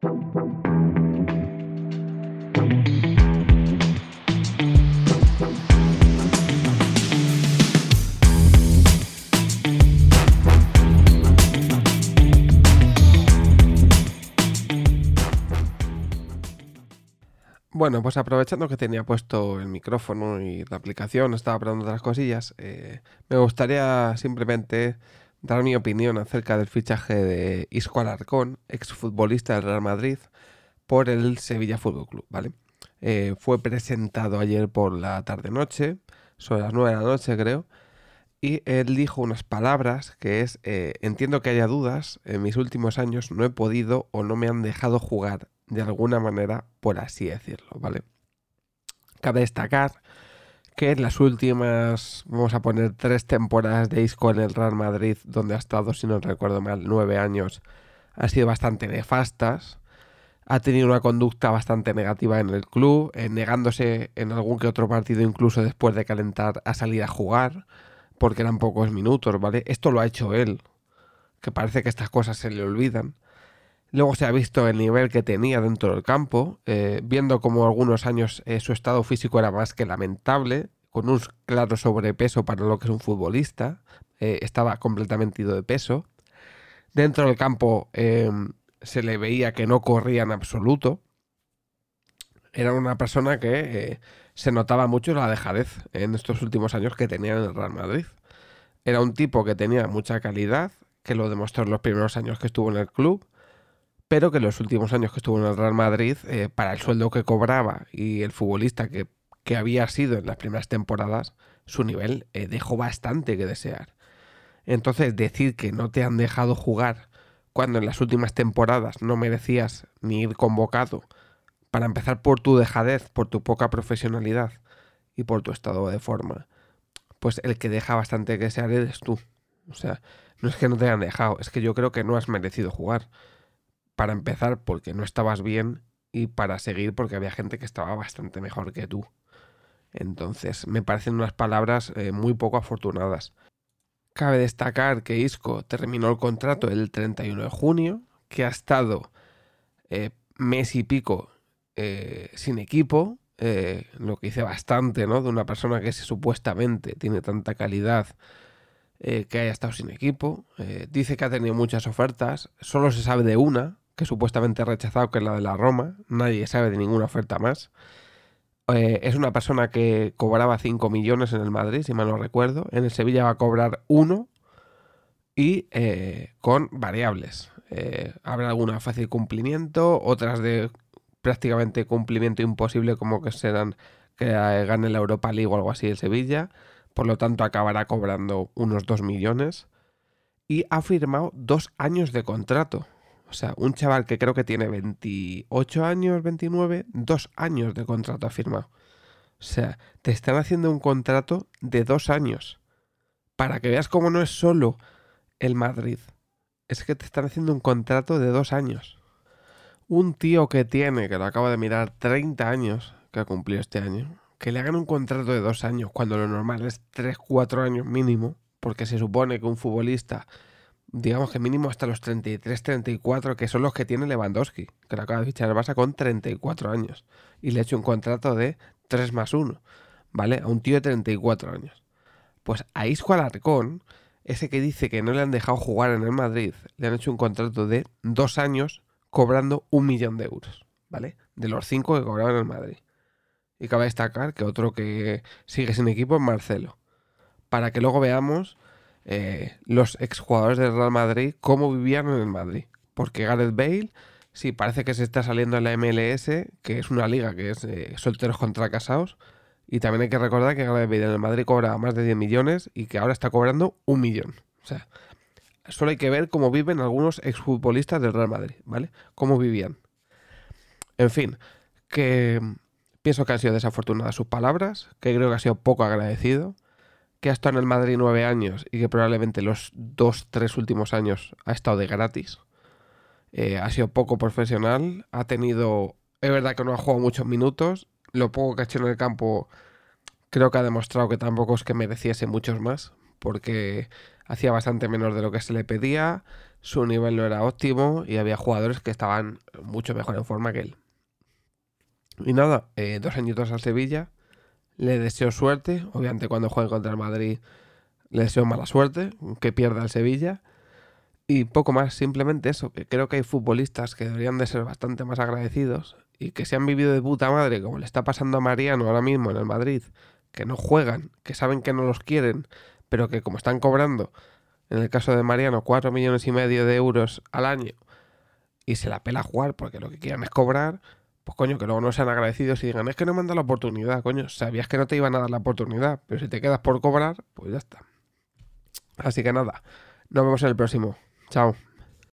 Bueno, pues aprovechando que tenía puesto el micrófono y la aplicación, estaba probando otras cosillas, eh, me gustaría simplemente dar mi opinión acerca del fichaje de Isco Alarcón, exfutbolista del Real Madrid, por el Sevilla Fútbol Club, ¿vale? Eh, fue presentado ayer por la tarde-noche, sobre las 9 de la noche creo, y él dijo unas palabras que es, eh, entiendo que haya dudas, en mis últimos años no he podido o no me han dejado jugar de alguna manera, por así decirlo, ¿vale? Cabe destacar que en las últimas, vamos a poner tres temporadas de Isco en el Real Madrid, donde ha estado, si no recuerdo mal, nueve años, han sido bastante nefastas. Ha tenido una conducta bastante negativa en el club, eh, negándose en algún que otro partido, incluso después de calentar, a salir a jugar, porque eran pocos minutos, ¿vale? Esto lo ha hecho él, que parece que estas cosas se le olvidan. Luego se ha visto el nivel que tenía dentro del campo, eh, viendo como algunos años eh, su estado físico era más que lamentable, con un claro sobrepeso para lo que es un futbolista, eh, estaba completamente ido de peso. Dentro del campo em, se le veía que no corría en absoluto. Era una persona que se notaba mucho la dejadez en estos últimos años que tenía en el Real Madrid. Era un tipo que tenía mucha calidad, que lo demostró en los primeros años que estuvo en el club pero que en los últimos años que estuvo en el Real Madrid, eh, para el sueldo que cobraba y el futbolista que, había sido en las primeras temporadas, su nivel eh, dejó bastante que desear. Entonces, decir que no te han dejado jugar cuando en las últimas temporadas no merecías ni ir convocado, para empezar por tu dejadez, por tu poca profesionalidad y por tu estado de forma, pues el que deja bastante que desear eres tú. O sea, no es que no te hayan dejado, es que yo creo que no has merecido jugar para empezar porque no estabas bien y para seguir porque había gente que estaba bastante mejor que tú. Entonces, me parecen unas palabras eh, muy poco afortunadas. Cabe destacar que Isco terminó el contrato el 31 de junio, que ha estado eh, mes y pico eh, sin equipo, lo que dice bastante, ¿no? De una persona que supuestamente tiene tanta calidad que haya estado sin equipo. dice que ha tenido muchas ofertas, solo se sabe de una, que supuestamente ha rechazado, que es la de la Roma. Nadie sabe de ninguna oferta más. Eh, es una persona que cobraba 5 millones en el Madrid, si mal no recuerdo. En el Sevilla va a cobrar 1 y eh, con variables. Eh, habrá alguna fácil cumplimiento, otras de prácticamente cumplimiento imposible, como que serán que gane la Europa League o algo así el Sevilla. Por lo tanto, acabará cobrando unos 2 millones. Y ha firmado dos años de contrato. O sea, un chaval que creo que tiene 28 años, 29, dos años de contrato ha firmado. O sea, te están haciendo un contrato de dos años. Para que veas cómo no es solo el Madrid. Es que te están haciendo un contrato de dos años. Un tío que tiene, que lo acabo de mirar, 30 años, que ha cumplido este año, que le hagan un contrato de dos años, cuando lo normal es 3, 4 años mínimo, porque se supone que un futbolista digamos que mínimo hasta los 33, 34, que son los que tiene Lewandowski, que lo acaba de fichar el Barça con 34 años. Y le ha hecho un contrato de 3 más 1, ¿vale? A un tío de 34 años. Pues a Isco Alarcón, ese que dice que no le han dejado jugar en el Madrid, le han hecho un contrato de 2 años cobrando un millón de euros, ¿vale? De los 5 que cobraban en el Madrid. Y cabe destacar que otro que sigue sin equipo es Marcelo. Para que luego veamos eh, los exjugadores del Real Madrid cómo vivían en el Madrid. Porque Gareth Bale, sí, parece que se está saliendo en la MLS, que es una liga que es eh, solteros contra casados. Y también hay que recordar que Gareth Bale en el Madrid cobra más de 10 millones y que ahora está cobrando un millón. O sea, solo hay que ver cómo viven algunos exfutbolistas del Real Madrid, ¿vale? Cómo vivían. En fin, que pienso que han sido desafortunadas sus palabras, que creo que ha sido poco agradecido que ha estado en el Madrid nueve años y que probablemente los dos, tres últimos años ha estado de gratis. Eh, ha sido poco profesional, ha tenido... Es verdad que no ha jugado muchos minutos, lo poco que ha hecho en el campo creo que ha demostrado que tampoco es que mereciese muchos más, porque hacía bastante menos de lo que se le pedía, su nivel no era óptimo y había jugadores que estaban mucho mejor en forma que él. Y nada, eh, dos añitos al Sevilla. Le deseo suerte. Obviamente cuando juegue contra el Madrid le deseo mala suerte, que pierda el Sevilla. Y poco más, simplemente eso, que creo que hay futbolistas que deberían de ser bastante más agradecidos y que se han vivido de puta madre, como le está pasando a Mariano ahora mismo en el Madrid, que no juegan, que saben que no los quieren, pero que como están cobrando, en el caso de Mariano, 4 millones y medio de euros al año, y se la pela jugar porque lo que quieren es cobrar, pues coño, que luego no sean agradecidos y digan, es que no me han dado la oportunidad, coño, sabías que no te iban a dar la oportunidad, pero si te quedas por cobrar, pues ya está. Así que nada, nos vemos en el próximo. Chao.